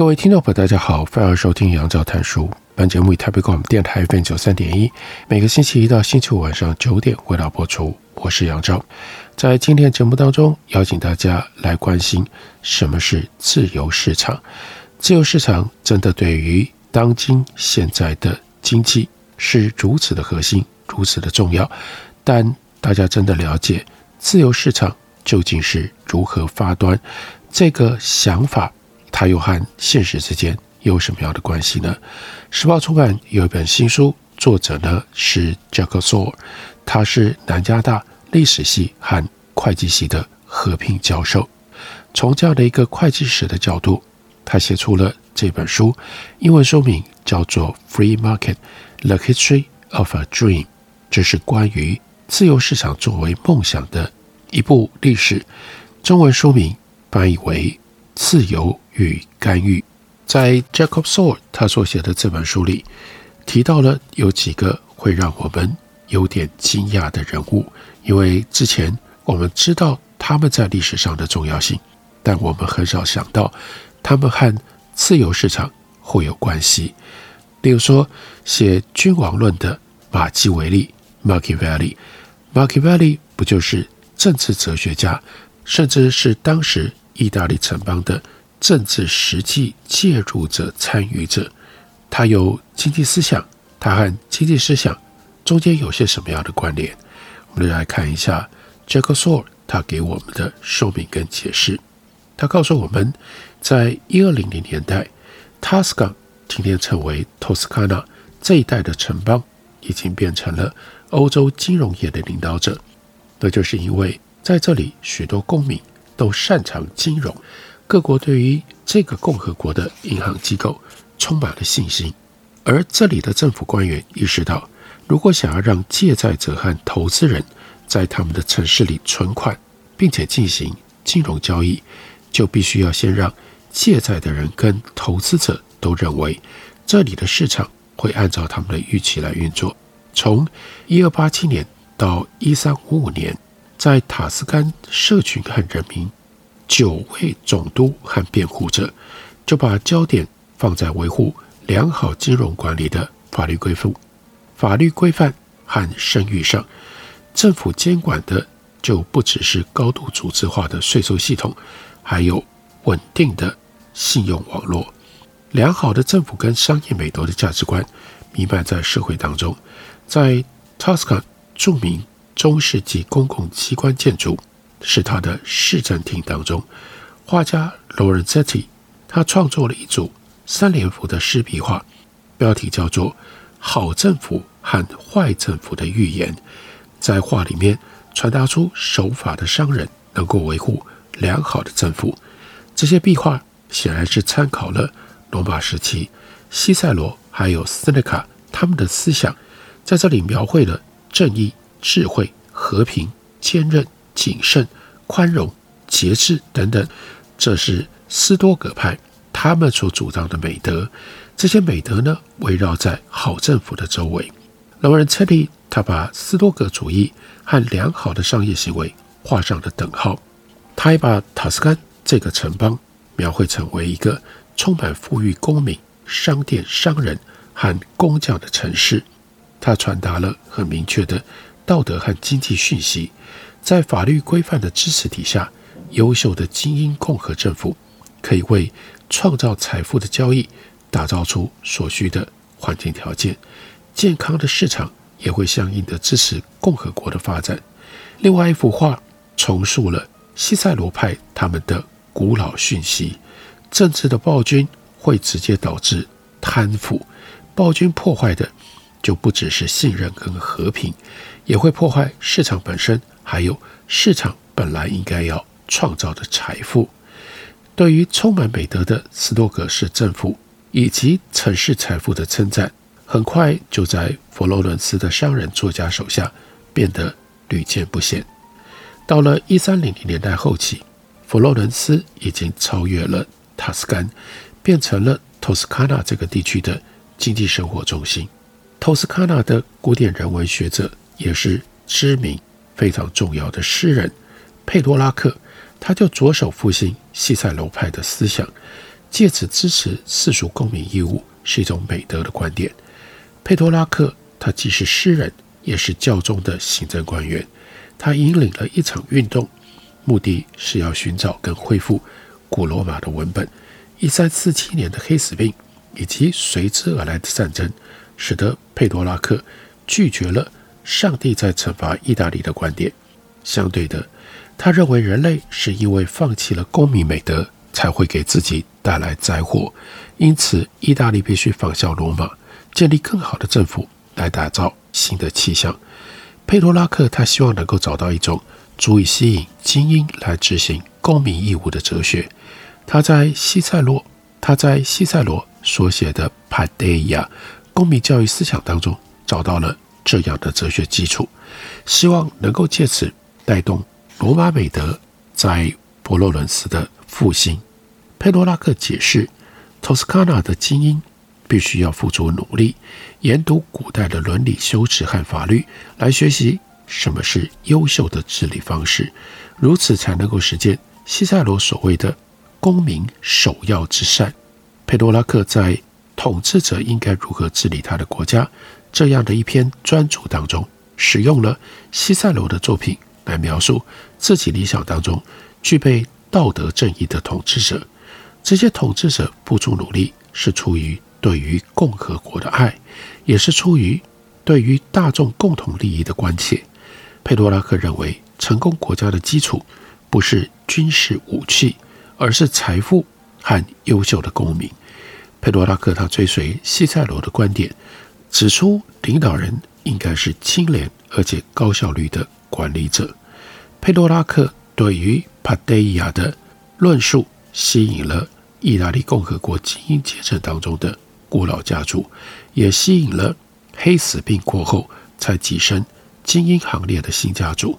各位听众朋友，大家好，欢迎收听杨照谈书。本节目以台北广播电台 FM 九三点一，每个星期一到星期五晚上九点为大播出。我是杨照，在今天节目当中，邀请大家来关心什么是自由市场。自由市场真的对于当今现在的经济是如此的核心，如此的重要。但大家真的了解自由市场究竟是如何发端？这个想法。它又和现实之间有什么样的关系呢？时报出版有一本新书，作者呢是 Jack Sore，他是南加大历史系和会计系的合聘教授。从这样的一个会计史的角度，他写出了这本书，英文书名叫做《Free Market: The History of a Dream》，这是关于自由市场作为梦想的一部历史。中文书名翻译为。自由与干预，在 Jacob Sore 他所写的这本书里，提到了有几个会让我们有点惊讶的人物，因为之前我们知道他们在历史上的重要性，但我们很少想到他们和自由市场会有关系。例如说，写《君王论》的马基维利 （Machiavelli），Machiavelli 不就是政治哲学家，甚至是当时。意大利城邦的政治实际介入者、参与者，他有经济思想，他和经济思想中间有些什么样的关联？我们来看一下 Jacob Sowell 他给我们的说明跟解释。他告诉我们，在一二零零年代，Tuscan 今天称为托斯卡纳这一带的城邦，已经变成了欧洲金融业的领导者。那就是因为在这里，许多公民。都擅长金融，各国对于这个共和国的银行机构充满了信心，而这里的政府官员意识到，如果想要让借债者和投资人在他们的城市里存款，并且进行金融交易，就必须要先让借债的人跟投资者都认为这里的市场会按照他们的预期来运作。从一二八七年到一三五五年。在塔斯干社群和人民，九位总督和辩护者就把焦点放在维护良好金融管理的法律规范、法律规范和声誉上。政府监管的就不只是高度组织化的税收系统，还有稳定的信用网络。良好的政府跟商业美德的价值观弥漫在社会当中。在塔斯干著名。中世纪公共机关建筑是他的市政厅当中，画家 Lorenzetti 他创作了一组三联幅的湿壁画，标题叫做《好政府和坏政府的预言》。在画里面传达出守法的商人能够维护良好的政府。这些壁画显然是参考了罗马时期西塞罗还有斯内卡他们的思想，在这里描绘了正义。智慧、和平、坚韧、谨慎、宽容、节制等等，这是斯多葛派他们所主张的美德。这些美德呢，围绕在好政府的周围。劳伦切蒂他把斯多葛主义和良好的商业行为画上了等号。他还把塔斯干这个城邦描绘成为一个充满富裕公民、商店、商人和工匠的城市。他传达了很明确的。道德和经济讯息，在法律规范的支持底下，优秀的精英共和政府可以为创造财富的交易打造出所需的环境条件。健康的市场也会相应的支持共和国的发展。另外一幅画重述了西塞罗派他们的古老讯息：政治的暴君会直接导致贪腐，暴君破坏的就不只是信任跟和平。也会破坏市场本身，还有市场本来应该要创造的财富。对于充满美德的斯多葛市政府以及城市财富的称赞，很快就在佛罗伦斯的商人作家手下变得屡见不鲜。到了一三零零年代后期，佛罗伦斯已经超越了塔斯干，变成了托斯卡纳这个地区的经济生活中心。托斯卡纳的古典人文学者也是知名非常重要的诗人佩多拉克。他就着手复兴西塞罗派的思想，借此支持世俗公民义务是一种美德的观点。佩托拉克他既是诗人，也是教宗的行政官员。他引领了一场运动，目的是要寻找跟恢复古罗马的文本。一三四七年的黑死病以及随之而来的战争，使得佩多拉克拒绝了上帝在惩罚意大利的观点。相对的。他认为人类是因为放弃了公民美德，才会给自己带来灾祸。因此，意大利必须仿效罗马，建立更好的政府来打造新的气象。佩多拉克他希望能够找到一种足以吸引精英来执行公民义务的哲学。他在西塞罗，他在西塞罗所写的《帕德亚》公民教育思想当中找到了这样的哲学基础，希望能够借此带动。罗马美德在佛罗伦斯的复兴，佩多拉克解释，托斯卡纳的精英必须要付出努力，研读古代的伦理修辞和法律，来学习什么是优秀的治理方式，如此才能够实践西塞罗所谓的“公民首要之善”。佩多拉克在《统治者应该如何治理他的国家》这样的一篇专著当中，使用了西塞罗的作品。来描述自己理想当中具备道德正义的统治者。这些统治者付出努力，是出于对于共和国的爱，也是出于对于大众共同利益的关切。佩多拉克认为，成功国家的基础不是军事武器，而是财富和优秀的公民。佩多拉克他追随西塞罗的观点，指出领导人应该是清廉而且高效率的管理者。佩多拉克对于帕德伊亚的论述吸引了意大利共和国精英阶层当中的古老家族，也吸引了黑死病过后才跻身精英行列的新家族。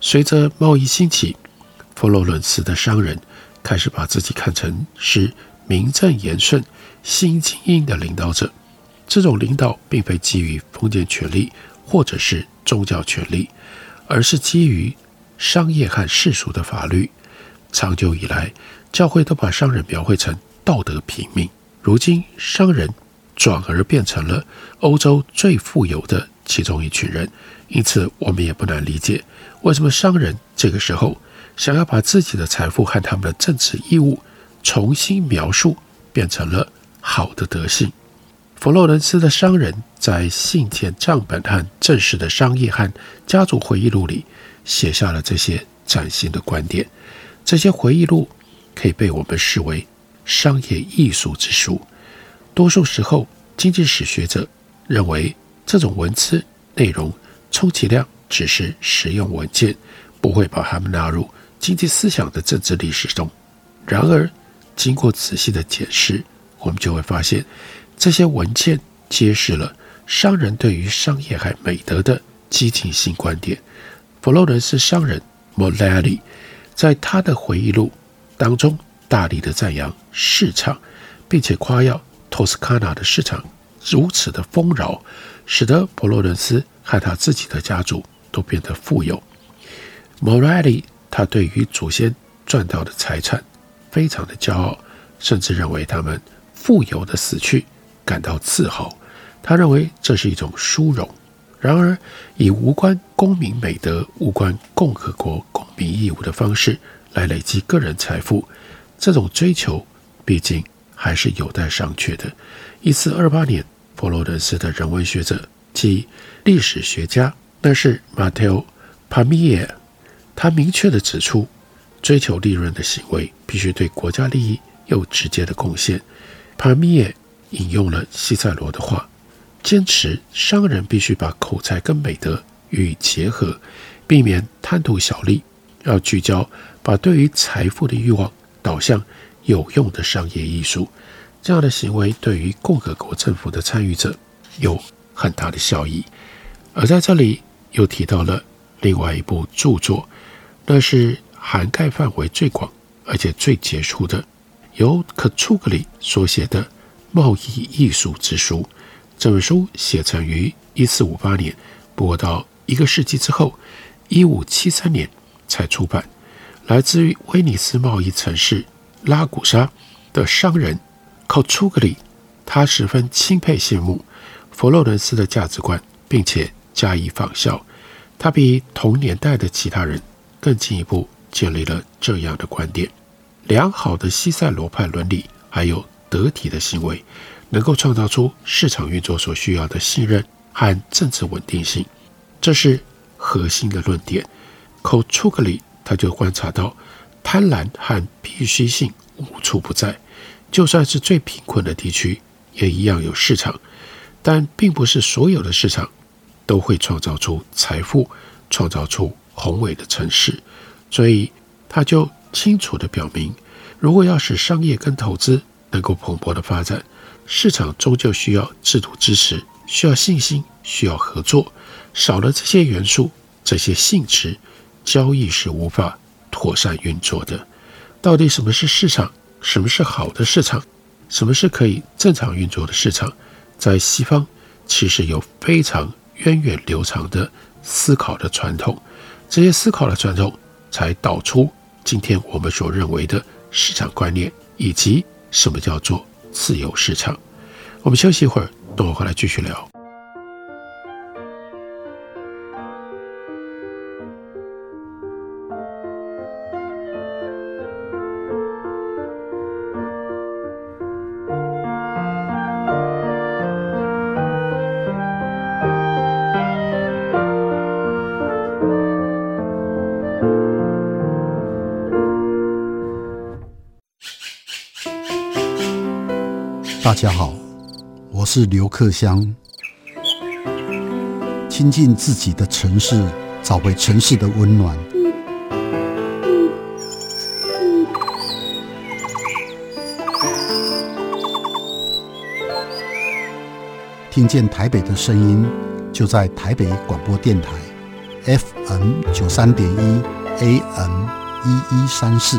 随着贸易兴起，佛罗伦斯的商人开始把自己看成是名正言顺新精英的领导者。这种领导并非基于封建权力或者是宗教权力，而是基于。商业和世俗的法律，长久以来，教会都把商人描绘成道德平民。如今，商人转而变成了欧洲最富有的其中一群人，因此，我们也不难理解为什么商人这个时候想要把自己的财富和他们的政治义务重新描述，变成了好的德性。佛罗伦斯的商人在信件、账本和正式的商业和家族回忆录里。写下了这些崭新的观点，这些回忆录可以被我们视为商业艺术之书。多数时候，经济史学者认为这种文字内容充其量只是实用文件，不会把它们纳入经济思想的政治历史中。然而，经过仔细的解释，我们就会发现，这些文件揭示了商人对于商业和美德的激进性观点。佛罗伦斯商人莫雷里在他的回忆录当中大力的赞扬市场，并且夸耀托斯卡纳的市场如此的丰饶，使得佛罗伦斯和他自己的家族都变得富有。莫雷里他对于祖先赚到的财产非常的骄傲，甚至认为他们富有的死去感到自豪。他认为这是一种殊荣。然而，以无关公民美德、无关共和国公民义务的方式来累积个人财富，这种追求毕竟还是有待商榷的。一四二八年，佛罗伦斯的人文学者及历史学家，那是马特奥·帕米耶，他明确地指出，追求利润的行为必须对国家利益有直接的贡献。帕米耶引用了西塞罗的话。坚持商人必须把口才跟美德予以结合，避免贪图小利，要聚焦把对于财富的欲望导向有用的商业艺术。这样的行为对于共和国政府的参与者有很大的效益。而在这里又提到了另外一部著作，那是涵盖范围最广而且最杰出的，由可楚格里所写的《贸易艺术之书》。这本书写成于一四五八年，不过到一个世纪之后，一五七三年才出版。来自于威尼斯贸易城市拉古沙的商人。靠楚格里，他十分钦佩羡慕佛罗伦斯的价值观，并且加以仿效。他比同年代的其他人更进一步建立了这样的观点：良好的西塞罗派伦理，还有得体的行为，能够创造出市场运作所需要的信任和政治稳定性。这是核心的论点。靠楚格里，他就观察到贪婪和必须性无处不在。就算是最贫困的地区，也一样有市场，但并不是所有的市场都会创造出财富，创造出宏伟的城市。所以，他就清楚地表明，如果要使商业跟投资能够蓬勃的发展，市场终究需要制度支持，需要信心，需要合作。少了这些元素，这些性质，交易是无法妥善运作的。到底什么是市场？什么是好的市场？什么是可以正常运作的市场？在西方，其实有非常源远流长的思考的传统。这些思考的传统，才导出今天我们所认为的市场观念，以及什么叫做自由市场。我们休息一会儿，等我回来继续聊。是刘克襄。亲近自己的城市，找回城市的温暖。听见台北的声音，就在台北广播电台，FM 九三点一，AM 一一三四。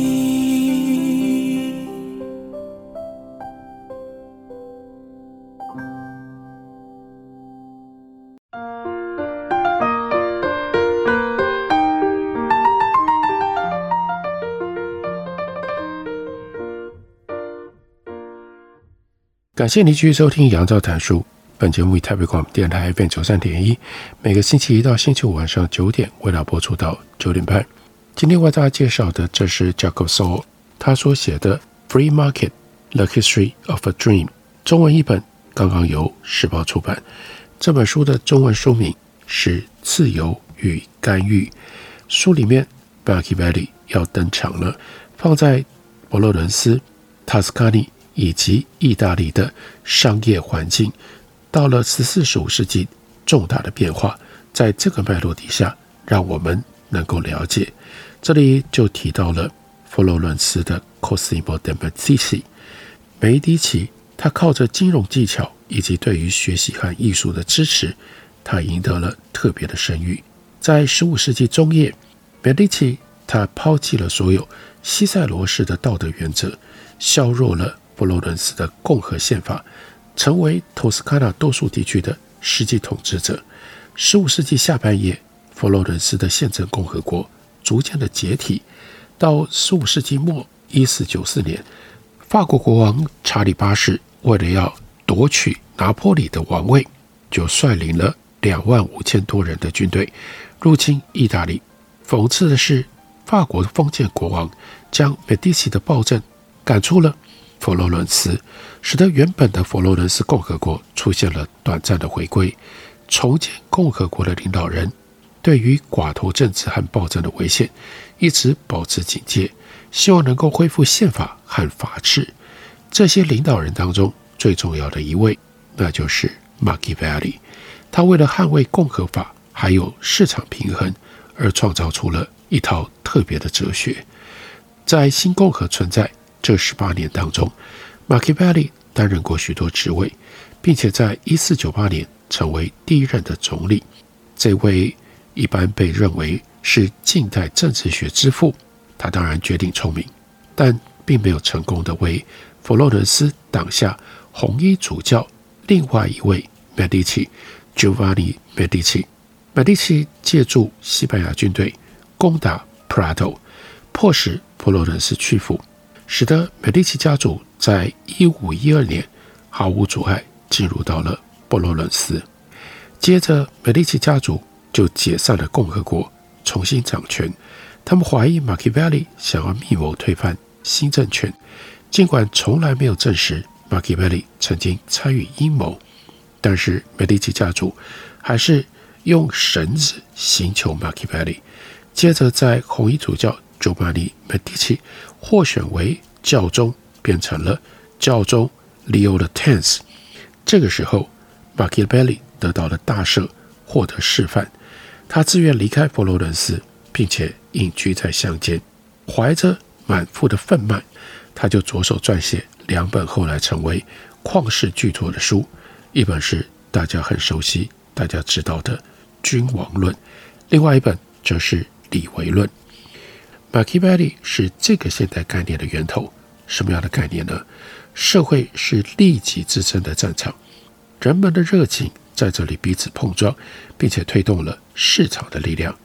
感谢您继续收听杨照谈书。本节目以台北广播电台 FM 九三点一，每个星期一到星期五晚上九点，为大家播出到九点半。今天为大家介绍的，这是 Jacob Sowell 他所写的《Free Market: The History of a Dream》，中文译本刚刚由时报出版。这本书的中文书名是《自由与干预》。书里面，Machiavelli 要登场了，放在佛罗伦斯、塔斯卡尼。以及意大利的商业环境，到了十四、十五世纪，重大的变化，在这个脉络底下，让我们能够了解。这里就提到了佛罗伦斯的 Cosimo de' Medici，梅迪奇，他靠着金融技巧以及对于学习和艺术的支持，他赢得了特别的声誉。在十五世纪中叶，梅迪奇他抛弃了所有西塞罗式的道德原则，削弱了。佛罗伦斯的共和宪法，成为托斯卡纳多数地区的实际统治者。十五世纪下半叶，佛罗伦斯的宪政共和国逐渐的解体。到十五世纪末，一四九四年，法国国王查理八世为了要夺取拿坡里的王位，就率领了两万五千多人的军队入侵意大利。讽刺的是，法国封建国王将美第奇的暴政赶出了佛罗伦斯，使得原本的佛罗伦斯共和国出现了短暂的回归。重建共和国的领导人对于寡头政治和暴政的危险一直保持警戒，希望能够恢复宪法和法治。这些领导人当中最重要的一位，那就是马基维利。他为了捍卫共和法还有市场平衡，而创造出了一套特别的哲学。在新共和存在这十八年当中，马基维利担任过许多职位，并且在一四九八年成为第一任的总理。这位一般被认为是近代政治学之父，他当然绝顶聪明，但并没有成功的为。佛罗伦斯挡下红衣主教，另外一位美第奇，Giovanni Medici。美第奇借助西班牙军队攻打普拉多，迫使佛罗伦斯屈服，使得美第奇家族在一五一二年毫无阻碍进入到了佛罗伦斯。接着，美第奇家族就解散了共和国，重新掌权。他们怀疑马基维利想要密谋推翻新政权。尽管从来没有证实马基维利曾经参与阴谋，但是美第奇家族还是用绳子刑求马基维利。接着，在红衣主教乔巴尼·美第奇获选为教宗，变成了教宗 Leo 的 tents。这个时候，马基维利得到了大赦，获得释放。他自愿离开佛罗伦斯，并且隐居在乡间，怀着满腹的愤懑。他就着手撰写两本后来成为旷世巨作的书，一本是大家很熟悉、大家知道的《君王论》，另外一本则是《李维论》。马基维利是这个现代概念的源头。什么样的概念呢？社会是利己之争的战场，人们的热情在这里彼此碰撞，并且推动了市场的力量。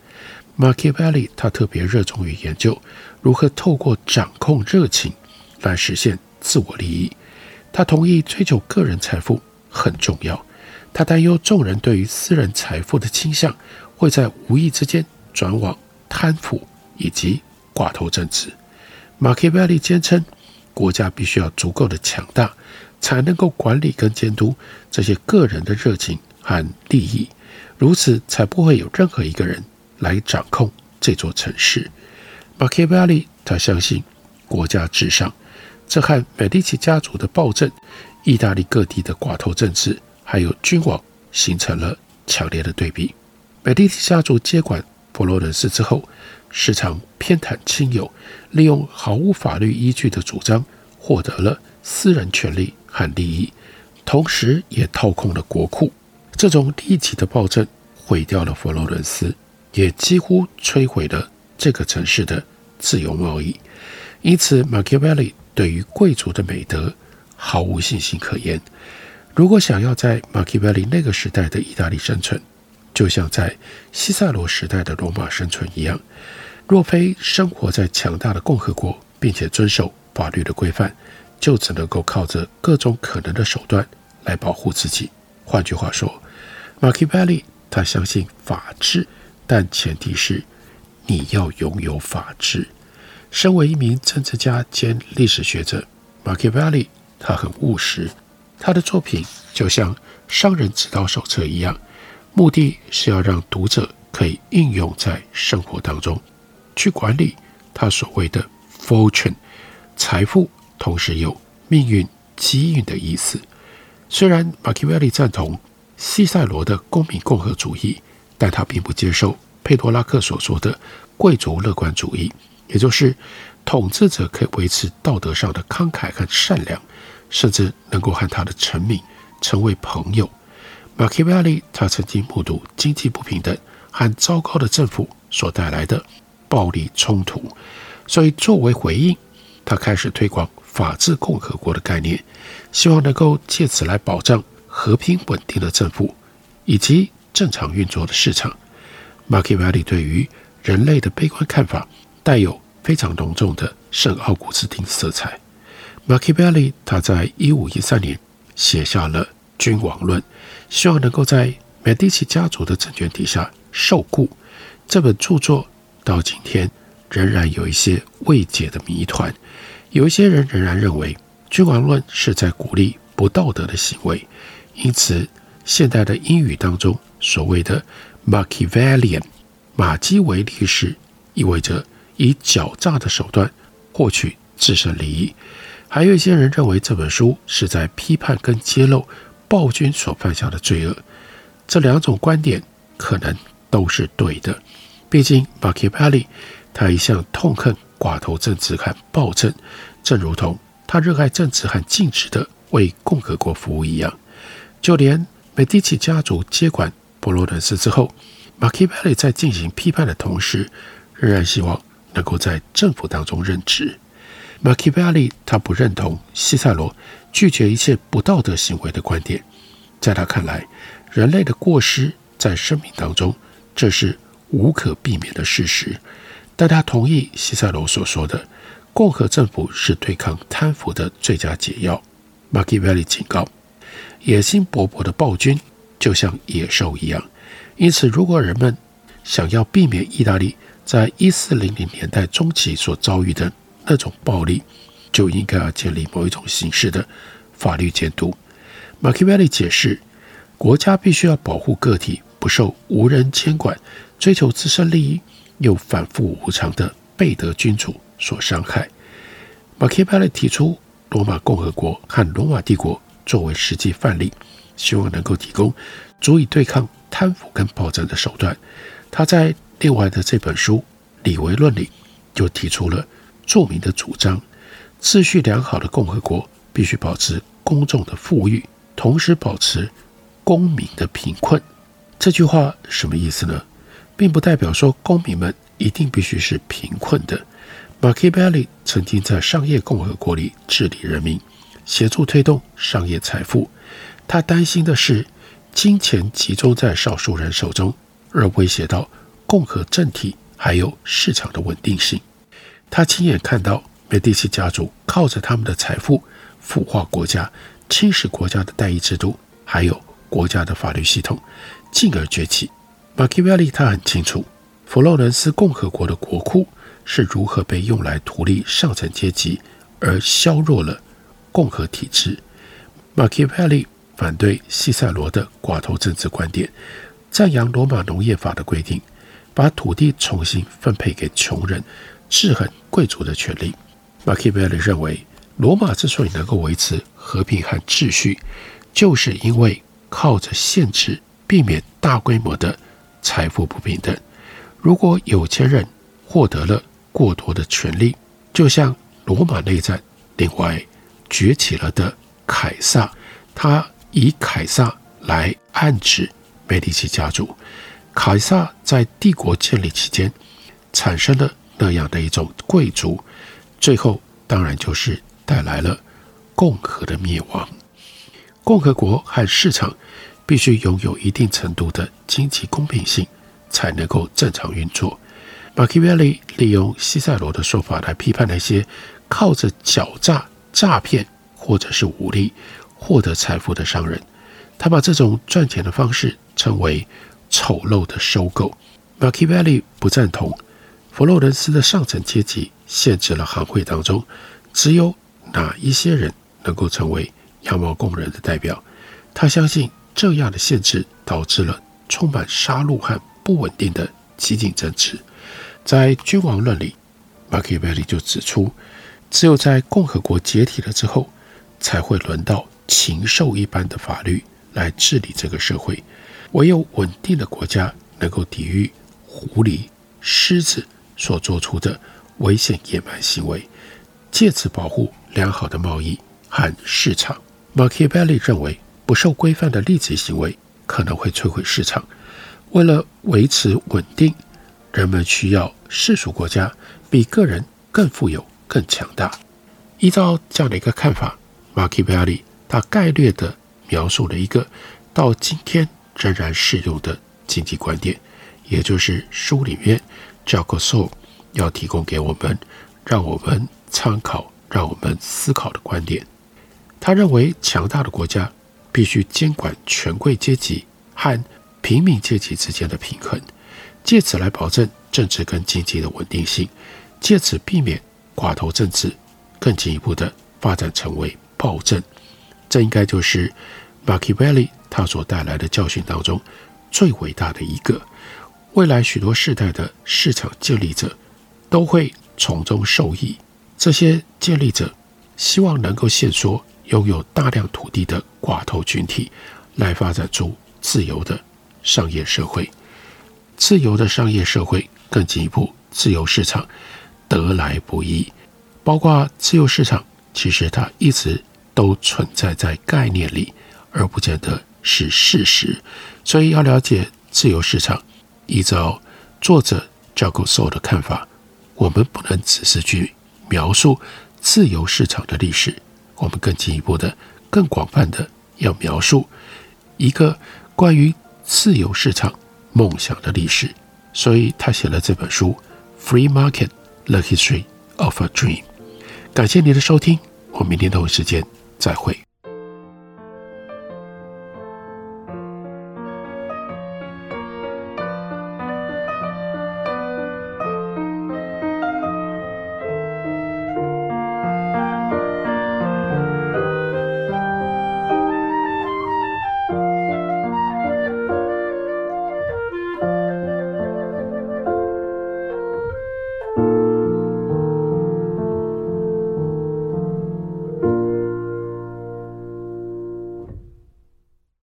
马基维利他特别热衷于研究如何透过掌控热情。来实现自我利益，他同意追求个人财富很重要。他担忧众人对于私人财富的倾向会在无意之间转往贪腐以及寡头政治。马基维利坚称，国家必须要足够的强大，才能够管理跟监督这些个人的热情和利益，如此才不会有任何一个人来掌控这座城市。马基维利他相信国家至上。这和美第奇家族的暴政、意大利各地的寡头政治，还有君王形成了强烈的对比。美第奇家族接管佛罗伦斯之后，时常偏袒亲友，利用毫无法律依据的主张，获得了私人权利和利益，同时也掏空了国库。这种利己的暴政毁掉了佛罗伦斯，也几乎摧毁了这个城市的自由贸易。因此，马基维利。对于贵族的美德毫无信心可言。如果想要在马基维利那个时代的意大利生存，就像在西塞罗时代的罗马生存一样，若非生活在强大的共和国，并且遵守法律的规范，就只能够靠着各种可能的手段来保护自己。换句话说，马基维利他相信法治，但前提是你要拥有法治。身为一名政治家兼历史学者，马基维利他很务实，他的作品就像商人指导手册一样，目的是要让读者可以应用在生活当中，去管理他所谓的 fortune 财富，同时有命运机运的意思。虽然马基维利赞同西塞罗的公民共和主义，但他并不接受佩多拉克所说的贵族乐观主义。也就是统治者可以维持道德上的慷慨和善良，甚至能够和他的臣民成为朋友。马基维利他曾经目睹经济不平等和糟糕的政府所带来的暴力冲突，所以作为回应，他开始推广法治共和国的概念，希望能够借此来保障和平稳定的政府以及正常运作的市场。马基维利对于人类的悲观看法。带有非常浓重的圣奥古斯丁色彩。马基维利他在一五一三年写下了《君王论，希望能够在美第奇家族的政权底下受雇。这本著作到今天仍然有一些未解的谜团。有一些人仍然认为君王论是在鼓励不道德的行为，因此现代的英语当中所谓的 Machiavellian 马基维利式，意味着以狡诈的手段获取自身利益。还有一些人认为这本书是在批判跟揭露暴君所犯下的罪恶。这两种观点可能都是对的。毕竟马基维利他一向痛恨寡头政治和暴政，正如同他热爱政治和尽职的为共和国服务一样。就连美第奇家族接管佛罗伦斯之后，马基维利在进行批判的同时，仍然希望能够在政府当中任职。马基维利他不认同西塞罗拒绝一切不道德行为的观点，在他看来，人类的过失在生命当中，这是无可避免的事实。但他同意西塞罗所说的，共和政府是对抗贪腐的最佳解药。马基维利警告，野心勃勃的暴君就像野兽一样，因此，如果人们想要避免意大利在一四零零年代中期所遭遇的，那种暴力就应该要建立某一种形式的法律监督。马基维利解释，国家必须要保护个体不受无人监管、追求自身利益又反复无常的贝德君主所伤害。马基维利提出罗马共和国和罗马帝国作为实际范例，希望能够提供足以对抗贪腐跟暴政的手段。他在另外的这本书《李维论》里就提出了。著名的主张：秩序良好的共和国必须保持公众的富裕，同时保持公民的贫困。这句话什么意思呢？并不代表说公民们一定必须是贫困的。马基维利曾经在商业共和国里治理人民，协助推动商业财富。他担心的是金钱集中在少数人手中，而威胁到共和政体还有市场的稳定性。他亲眼看到美第奇家族靠着他们的财富腐化国家，侵蚀国家的代议制度，还有国家的法律系统，进而崛起。马基维利他很清楚，佛罗伦斯共和国的国库是如何被用来图利上层阶级，而削弱了共和体制。马基维利反对西塞罗的寡头政治观点，赞扬罗马农业法的规定，把土地重新分配给穷人。制衡贵族的权利。马基维利认为，罗马之所以能够维持和平和秩序，就是因为靠着限制，避免大规模的财富不平等。如果有钱人获得了过多的权力，就像罗马内战另外崛起了的凯撒，他以凯撒来暗指美第奇家族。凯撒在帝国建立期间产生了。那样的一种贵族，最后当然就是带来了共和的灭亡。共和国和市场必须拥有一定程度的经济公平性，才能够正常运作。马基维利利用西塞罗的说法来批判那些靠着狡诈、诈骗或者是武力获得财富的商人，他把这种赚钱的方式称为丑陋的收购。马基维利不赞同。佛罗伦斯的上层阶级限制了行会当中只有哪一些人能够成为羊毛工人的代表。他相信这样的限制导致了充满杀戮和不稳定的激进政治。在《君王论》里，马基维利就指出，只有在共和国解体了之后，才会轮到禽兽一般的法律来治理这个社会。唯有稳定的国家能够抵御狐狸、狮子。所做出的危险野蛮行为，借此保护良好的贸易和市场。马基维利认为，不受规范的利己行为可能会摧毁市场。为了维持稳定，人们需要世俗国家比个人更富有、更强大。依照这样的一个看法，马基维利他概略地描述了一个到今天仍然适用的经济观点，也就是书里面。教科书要提供给我们，让我们参考、让我们思考的观点。他认为，强大的国家必须监管权贵阶级和平民阶级之间的平衡，借此来保证政治跟经济的稳定性，借此避免寡头政治更进一步的发展成为暴政。这应该就是马基维利他所带来的教训当中最伟大的一个。未来许多世代的市场建立者都会从中受益。这些建立者希望能够限缩拥有大量土地的寡头群体，来发展出自由的商业社会。自由的商业社会更进一步，自由市场得来不易。包括自由市场，其实它一直都存在在概念里，而不见得是事实。所以要了解自由市场。依照作者 j a c o s o 的看法，我们不能只是去描述自由市场的历史，我们更进一步的、更广泛的要描述一个关于自由市场梦想的历史。所以他写了这本书《Free Market: The History of a Dream》。感谢您的收听，我们明天同一时间再会。